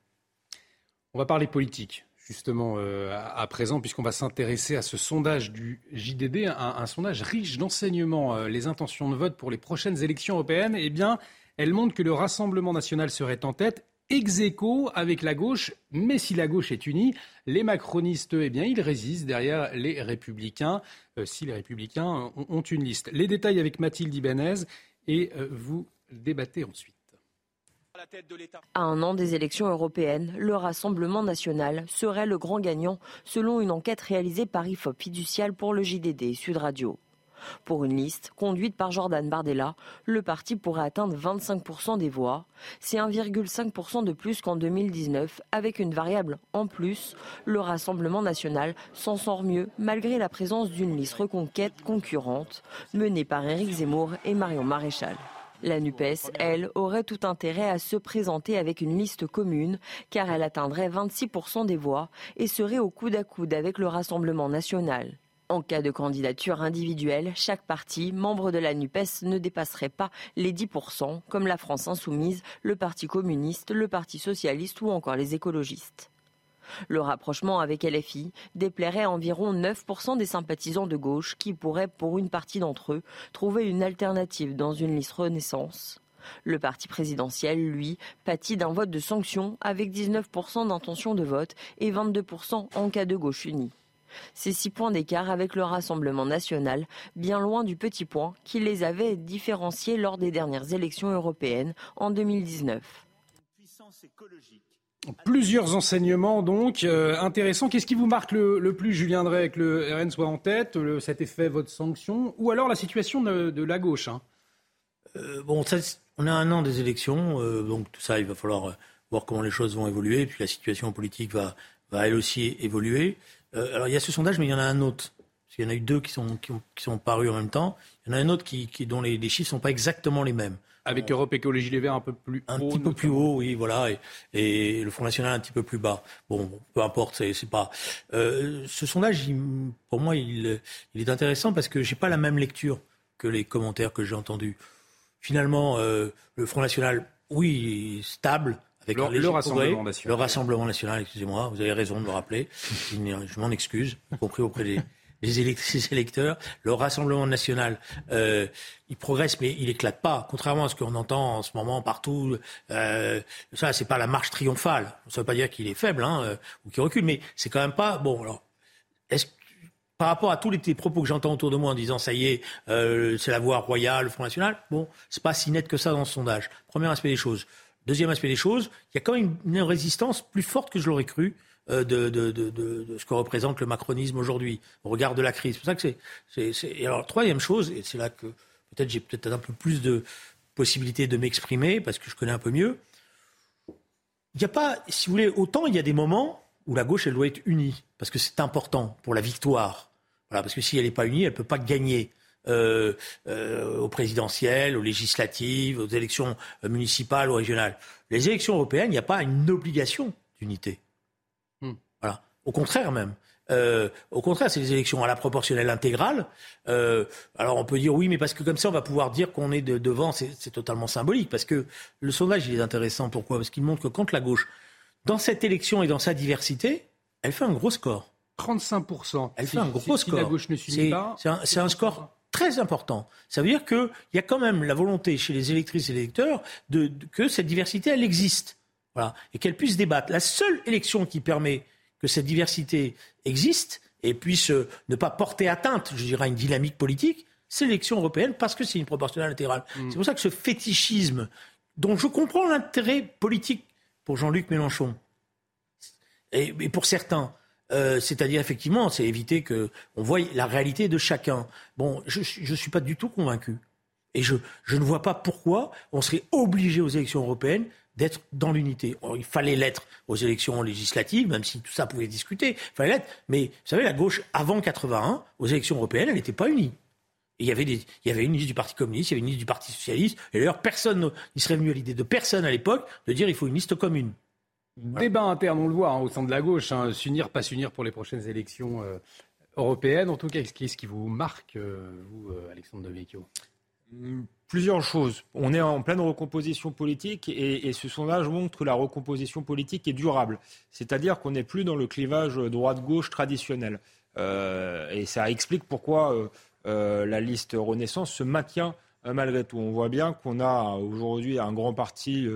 On va parler politique justement euh, à, présent, puisqu'on va s'intéresser à ce sondage du JDD, un, sondage riche d'enseignements. Euh, les intentions de vote pour les prochaines élections européennes, eh bien, elles montrent que le Rassemblement national serait en tête, ex aequo avec la gauche, mais si la gauche est unie, les macronistes, eh bien, ils résistent derrière les républicains, euh, si les républicains ont, une liste. Les détails avec Mathilde Ibanez, et vous débattez ensuite. À un an des élections européennes, le Rassemblement national serait le grand gagnant selon une enquête réalisée par IFOP Fiducial pour le JDD Sud Radio. Pour une liste conduite par Jordan Bardella, le parti pourrait atteindre 25% des voix. C'est 1,5% de plus qu'en 2019, avec une variable en plus. Le Rassemblement national s'en sort mieux malgré la présence d'une liste reconquête concurrente menée par Éric Zemmour et Marion Maréchal. La NUPES, elle, aurait tout intérêt à se présenter avec une liste commune, car elle atteindrait 26% des voix et serait au coude à coude avec le Rassemblement national. En cas de candidature individuelle, chaque parti, membre de la NUPES, ne dépasserait pas les 10%, comme la France insoumise, le Parti communiste, le Parti socialiste ou encore les écologistes. Le rapprochement avec LFI déplairait environ 9% des sympathisants de gauche qui pourraient, pour une partie d'entre eux, trouver une alternative dans une liste Renaissance. Le parti présidentiel, lui, pâtit d'un vote de sanction avec 19% d'intention de vote et 22% en cas de gauche unie. Ces six points d'écart avec le Rassemblement national, bien loin du petit point qui les avait différenciés lors des dernières élections européennes en 2019. Plusieurs enseignements donc euh, intéressants. Qu'est-ce qui vous marque le, plus, Julien Drey, que le RN soit en tête, cet effet vote sanction, ou alors la situation de, la gauche hein? Euh, Bon, on a un an des élections, euh, donc tout ça, il va falloir voir comment les choses vont évoluer, puis la situation politique va, elle aussi évoluer. alors il y a ce sondage, mais il y en a un autre. Il y en a eu deux qui sont, qui, sont parus en même temps. Il y en a un autre qui, dont les, les chiffres ne sont pas exactement les mêmes. Avec Europe Écologie Les Verts un peu plus un haut. Un petit peu plus haut, oui, voilà, et, le Front National un petit peu plus bas. Bon, peu importe, c'est pas. Euh, ce sondage, pour moi, il, est intéressant parce que j'ai pas la même lecture que les commentaires que j'ai entendus. Finalement, euh, le Front National, oui, stable, avec le, le Rassemblement national. Le Rassemblement national, excusez-moi, vous avez raison de me rappeler. Je m'en excuse, y compris auprès des, les électeurs. Le Rassemblement national, euh, il progresse, mais il éclate pas. Contrairement à ce qu'on entend en ce moment partout, euh, ça, c'est pas la marche triomphale. Ça veut pas dire qu'il est faible hein, euh, ou qu'il recule, mais c'est quand même pas bon. Alors, est-ce par rapport à tous les propos que j'entends autour de moi en disant ça y est, euh, c'est la voie royale, le Front National, bon, c'est pas si net que ça dans ce sondage. Premier aspect des choses. Deuxième aspect des choses, il y a quand même une résistance plus forte que je l'aurais cru de, de, ce que représente le macronisme aujourd'hui, au regard de la crise. C'est pour ça que c'est. Et alors, troisième chose, et c'est là que peut-être j'ai peut-être un peu plus de possibilités de m'exprimer, parce que je connais un peu mieux. Il n'y a pas, si vous voulez, autant il y a des moments où la gauche, elle doit être unie, parce que c'est important pour la victoire. Voilà, parce que si elle n'est pas unie, elle ne peut pas gagner. Euh, euh, aux présidentielles, aux législatives, aux élections municipales ou régionales. Les élections européennes, il n'y a pas une obligation d'unité. Au contraire même. Euh, au contraire, c'est des élections à la proportionnelle intégrale. Euh, alors on peut dire oui, mais parce que comme ça, on va pouvoir dire qu'on est de, devant, c'est totalement symbolique. Parce que le sondage, il est intéressant. Pourquoi? Parce qu'il montre que quand la gauche, dans cette élection et dans sa diversité, elle fait un gros score. 35%. Elle fait un gros score. la gauche ne suit pas. C'est un, score très important. Ça veut dire qu'il y a quand même la volonté chez les électrices et les électeurs de, que cette diversité, elle existe. Voilà. Et qu'elle puisse débattre. La seule élection qui permet que cette diversité existe et puisse euh, ne pas porter atteinte, je dirais, à une dynamique politique, c'est l'élection européenne parce que c'est une proportionnelle intégrale. Mm. C'est pour ça que ce fétichisme, dont je comprends l'intérêt politique pour Jean-Luc Mélenchon, et, pour certains, euh, c'est-à-dire effectivement, c'est éviter que on voie la réalité de chacun. Bon, je ne suis pas du tout convaincu. Et je, je ne vois pas pourquoi on serait obligé aux élections européennes d'être dans l'unité. Il fallait l'être aux élections législatives, même si tout ça pouvait discuter. Il fallait l'être. Mais vous savez, la gauche, avant 81, aux élections européennes, elle n'était pas unie. il y, avait des, il y avait une liste du Parti communiste, il y avait une liste du Parti socialiste. Et d'ailleurs, personne n'y serait venu à l'idée de personne à l'époque de dire il faut une liste commune. Débat interne, on le voit hein, au sein de la gauche, hein, s'unir, pas s'unir pour les prochaines élections euh, européennes. En tout cas, qu'est-ce qui vous marque, euh, vous, euh, Alexandre de Vecchio Plusieurs choses. On est en pleine recomposition politique et, ce sondage montre que la recomposition politique est durable. C'est-à-dire qu'on n'est plus dans le clivage droite-gauche traditionnel. Euh, et ça explique pourquoi euh, euh, la liste Renaissance se maintient malgré tout. On voit bien qu'on a aujourd'hui un grand parti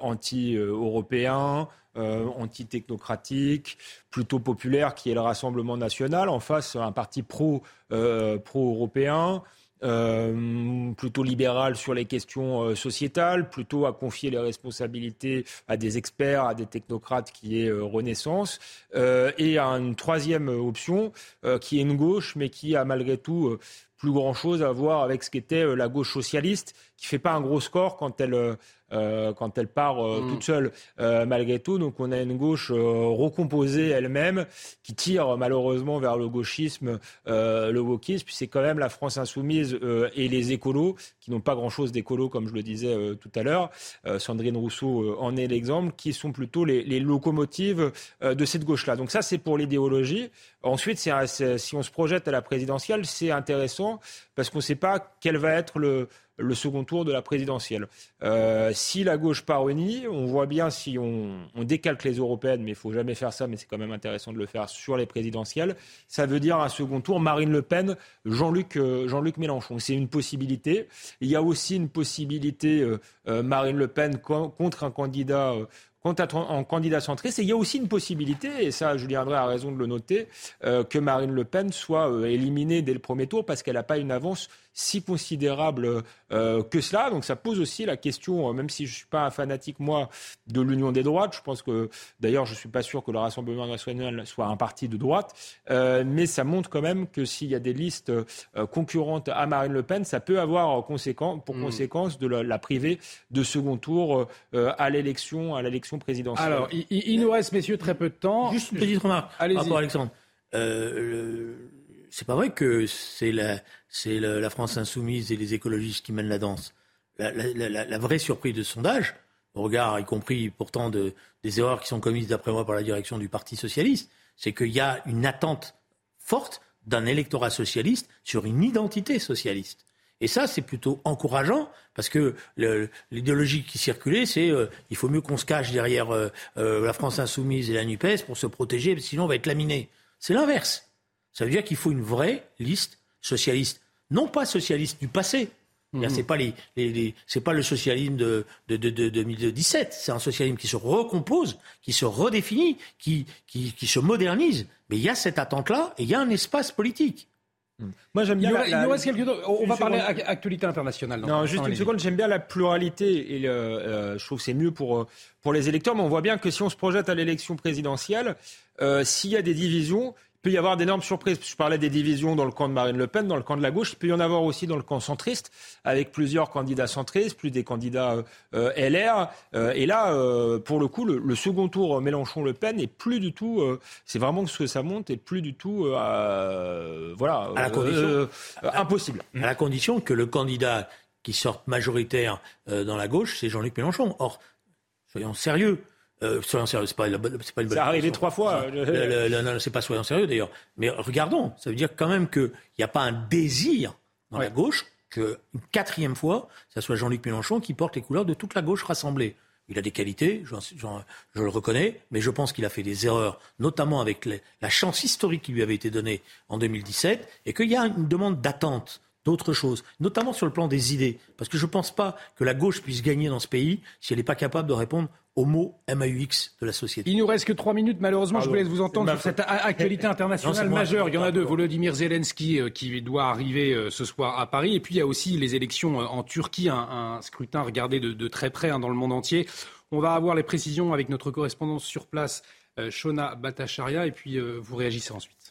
anti-européen, anti-technocratique, plutôt populaire, qui est le Rassemblement national. En face, un parti pro-européen. Euh, plutôt libéral sur les questions euh, sociétales, plutôt à confier les responsabilités à des experts, à des technocrates qui est euh, Renaissance, et à une troisième option qui est une gauche, mais qui a malgré tout plus grand-chose à voir avec ce qu'était la gauche socialiste, qui fait pas un gros score quand elle euh, quand elle part euh, mm. toute seule euh, malgré tout. Donc on a une gauche recomposée elle-même qui tire malheureusement vers le gauchisme, le wokisme. Puis c'est quand même la France insoumise et les écolos qui n'ont pas grand-chose d'écolos comme je le disais tout à l'heure. Sandrine Rousseau en est l'exemple, qui sont plutôt les, les locomotives de cette gauche-là. Donc ça c'est pour l'idéologie. Ensuite, si on se projette à la présidentielle, c'est intéressant parce qu'on ne sait pas quel va être le, second tour de la présidentielle. Euh, si la gauche part on voit bien si on, décalque les européennes, mais il faut jamais faire ça, mais c'est quand même intéressant de le faire sur les présidentielles. Ça veut dire un second tour Marine Le Pen, Jean-Luc euh, Mélenchon. C'est une possibilité. Il y a aussi une possibilité euh, Marine Le Pen contre un candidat en candidat centriste. Et il y a aussi une possibilité, et ça, Julien Drey a raison de le noter, que Marine Le Pen soit éliminée dès le premier tour parce qu'elle n'a pas une avance si considérable euh, que cela. Donc ça pose aussi la question, euh, même si je ne suis pas un fanatique, moi, de l'union des droites, je pense que, d'ailleurs, je ne suis pas sûr que le Rassemblement national soit un parti de droite, euh, mais ça montre quand même que s'il y a des listes concurrentes à Marine Le Pen, ça peut avoir conséquence, pour hmm. conséquence de la, priver de second tour à l'élection à l'élection présidentielle. Alors, il, nous reste, messieurs, très peu de temps. Juste une petite remarque Allez par rapport à Alexandre c'est pas vrai que c'est la, France insoumise et les écologistes qui mènent la danse. La, vraie surprise de ce sondage, au regard y compris pourtant de, des erreurs qui sont commises d'après moi par la direction du Parti socialiste, c'est qu'il y a une attente forte d'un électorat socialiste sur une identité socialiste. Et ça, c'est plutôt encourageant, parce que l'idéologie qui circulait, c'est euh, il faut mieux qu'on se cache derrière euh, euh, la France insoumise et la NUPES pour se protéger, sinon on va être laminé. C'est l'inverse. Ça veut dire qu'il faut une vraie liste socialiste. Non pas socialiste du passé. Ce C'est pas, les, pas le socialisme de, de, de, 2017. C'est un socialisme qui se recompose, qui se redéfinit, qui, qui, qui se modernise. Mais il y a cette attente-là et il y a un espace politique. Moi, j'aime bien. Il, nous reste quelques... On va parler actualité internationale. Non, juste une seconde. J'aime bien la pluralité et euh, je trouve que c'est mieux pour, euh, pour les électeurs. Mais on voit bien que si on se projette à l'élection présidentielle, euh, s'il y a des divisions, peut y avoir d'énormes surprises. Je parlais des divisions dans le camp de Marine Le Pen, dans le camp de la gauche. Il peut y en avoir aussi dans le camp centriste, avec plusieurs candidats centristes, plus des candidats euh, LR. Euh, et là, euh, pour le coup, le, second tour Mélenchon-Le Pen est plus du tout. c'est vraiment ce que ça monte, et plus du tout. voilà. À la condition, impossible. À la condition que le candidat qui sorte majoritaire dans la gauche, c'est Jean-Luc Mélenchon. Or, soyons sérieux. Euh, soyons sérieux, c'est pas, c'est pas une bonne. Ça arrivé trois fois. non, c'est pas soyons sérieux d'ailleurs. Mais regardons, ça veut dire quand même qu'il n'y a pas un désir dans la gauche qu'une quatrième fois, ça soit Jean-Luc Mélenchon qui porte les couleurs de toute la gauche rassemblée. Il a des qualités, je, je le reconnais, mais je pense qu'il a fait des erreurs, notamment avec la chance historique qui lui avait été donnée en 2017, et qu'il y a une demande d'attente d'autres choses, notamment sur le plan des idées. Parce que je ne pense pas que la gauche puisse gagner dans ce pays si elle n'est pas capable de répondre au mot MAUX de la société. Il nous reste que trois minutes, malheureusement, je vous laisse vous entendre sur cette actualité internationale majeure. Il y en a deux. Volodymyr Zelensky euh, qui doit arriver euh, ce soir à Paris. Et puis il y a aussi les élections euh, en Turquie, un, scrutin regardé de, très près hein, dans le monde entier. On va avoir les précisions avec notre correspondance sur place, Shona Batacharia, et puis vous réagissez ensuite.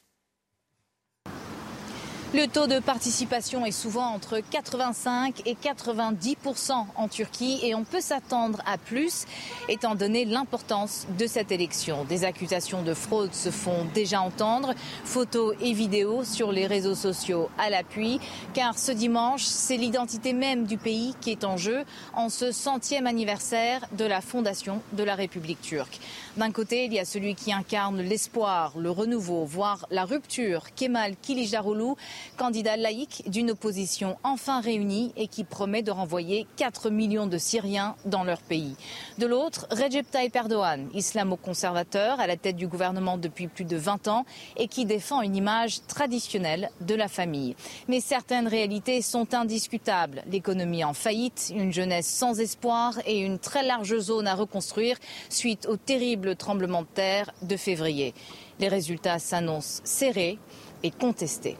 Le taux de participation est souvent entre 85 et 90% en Turquie et on peut s'attendre à plus étant donné l'importance de cette élection. Des accusations de fraude se font déjà entendre, photos et vidéos sur les réseaux sociaux à l'appui, car ce dimanche, c'est l'identité même du pays qui est en jeu en ce centième anniversaire de la fondation de la République turque. D'un côté, il y a celui qui incarne l'espoir, le renouveau, voire la rupture, Kemal Kılıçdaroğlu, candidat laïque d'une opposition enfin réunie et qui promet de renvoyer 4 millions de Syriens dans leur pays. De l'autre, Recep Tayyip Erdogan, islamo-conservateur à la tête du gouvernement depuis plus de 20 ans et qui défend une image traditionnelle de la famille. Mais certaines réalités sont indiscutables. L'économie en faillite, une jeunesse sans espoir et une très large zone à reconstruire suite au terrible tremblement de terre de février. Les résultats s'annoncent serrés et contestés.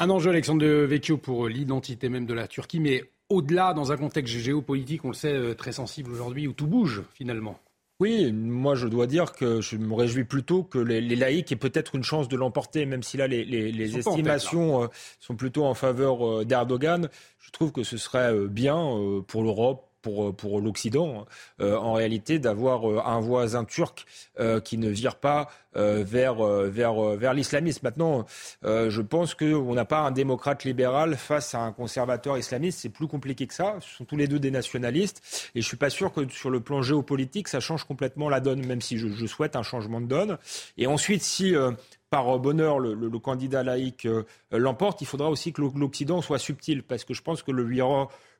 Un enjeu, Alexandre Vecchio, pour l'identité même de la Turquie, mais au-delà, dans un contexte géopolitique, on le sait, euh, très sensible aujourd'hui, où tout bouge finalement. Oui, moi je dois dire que je me réjouis plutôt que les, laïcs aient peut-être une chance de l'emporter, même si là les, les estimations euh, sont plutôt en faveur euh, d'Erdogan. Je trouve que ce serait bien pour l'Europe, pour, pour l'Occident, en réalité, d'avoir un voisin turc qui ne vire pas vers, vers, vers l'islamisme. Maintenant, je pense qu'on n'a pas un démocrate libéral face à un conservateur islamiste. C'est plus compliqué que ça. Ce sont tous les deux des nationalistes. Et je ne suis pas sûr que sur le plan géopolitique, ça change complètement la donne, même si je, souhaite un changement de donne. Et ensuite, si par bonheur le, le, candidat laïque l'emporte, il faudra aussi que l'Occident soit subtil, parce que je pense que le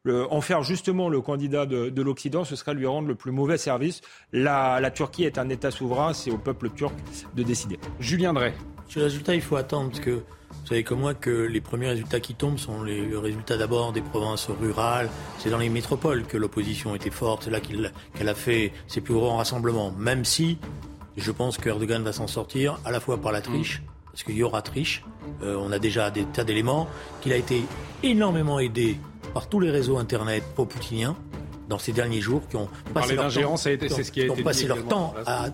en faire justement le candidat de, l'Occident, ce serait lui rendre le plus mauvais service. La, Turquie est un État souverain, c'est au peuple turc de décider. Julien Drey. Sur le résultat, il faut attendre, parce que vous savez comme moi que les premiers résultats qui tombent sont les résultats d'abord des provinces rurales. C'est dans les métropoles que l'opposition était forte, c'est là qu'elle a fait ses plus grands rassemblements, même si je pense qu'Erdogan va s'en sortir à la fois par la triche, parce qu'il y aura triche. Euh, on a déjà des tas d'éléments, qu'il a été énormément aidé par tous les réseaux Internet pro-poutiniens dans ces derniers jours qui ont passé leur temps, ce qui a ont passé leur temps à,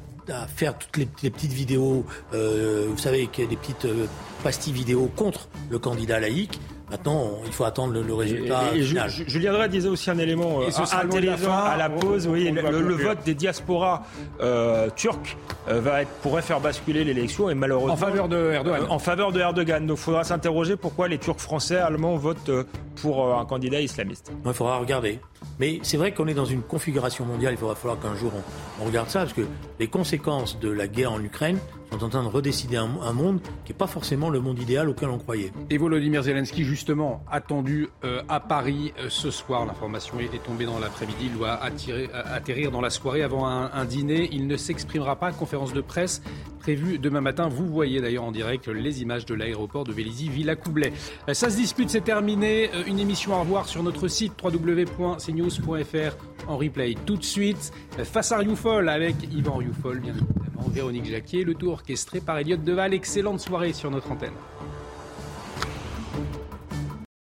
faire toutes les, petites vidéos, euh, vous savez, qu'il y a des petites euh, pastilles vidéo contre le candidat laïque. Maintenant, il faut attendre le, résultat. Et, final. Julien Drey disait aussi un élément euh, intéressant à la pause. oui, le, vote des diasporas euh, turcs euh, va être, pourrait faire basculer l'élection et malheureusement en faveur de Erdogan. en faveur de Erdogan. Donc, il faudra s'interroger pourquoi les Turcs français, allemands votent pour un candidat islamiste. Il faudra regarder. Mais c'est vrai qu'on est dans une configuration mondiale. Il faudra falloir qu'un jour on regarde ça parce que les conséquences de la guerre en Ukraine sont en train de redécider un, monde qui n'est pas forcément le monde idéal auquel on croyait. Et Volodymyr Zelensky, justement, attendu euh, à Paris euh, ce soir. L'information est tombée dans l'après-midi. Il doit euh, atterrir dans la soirée avant un, dîner. Il ne s'exprimera pas. Conférence de presse prévue demain matin. Vous voyez d'ailleurs en direct les images de l'aéroport de Vélizy-Villacoublay. Ça se dispute, c'est terminé. Une émission à revoir sur notre site www.cnews.fr en replay tout de suite. Face à Rioufol avec Yvan Rioufol, bien évidemment. Véronique Jacquier, le tout orchestré par Elliott Deval. Excellente soirée sur notre antenne.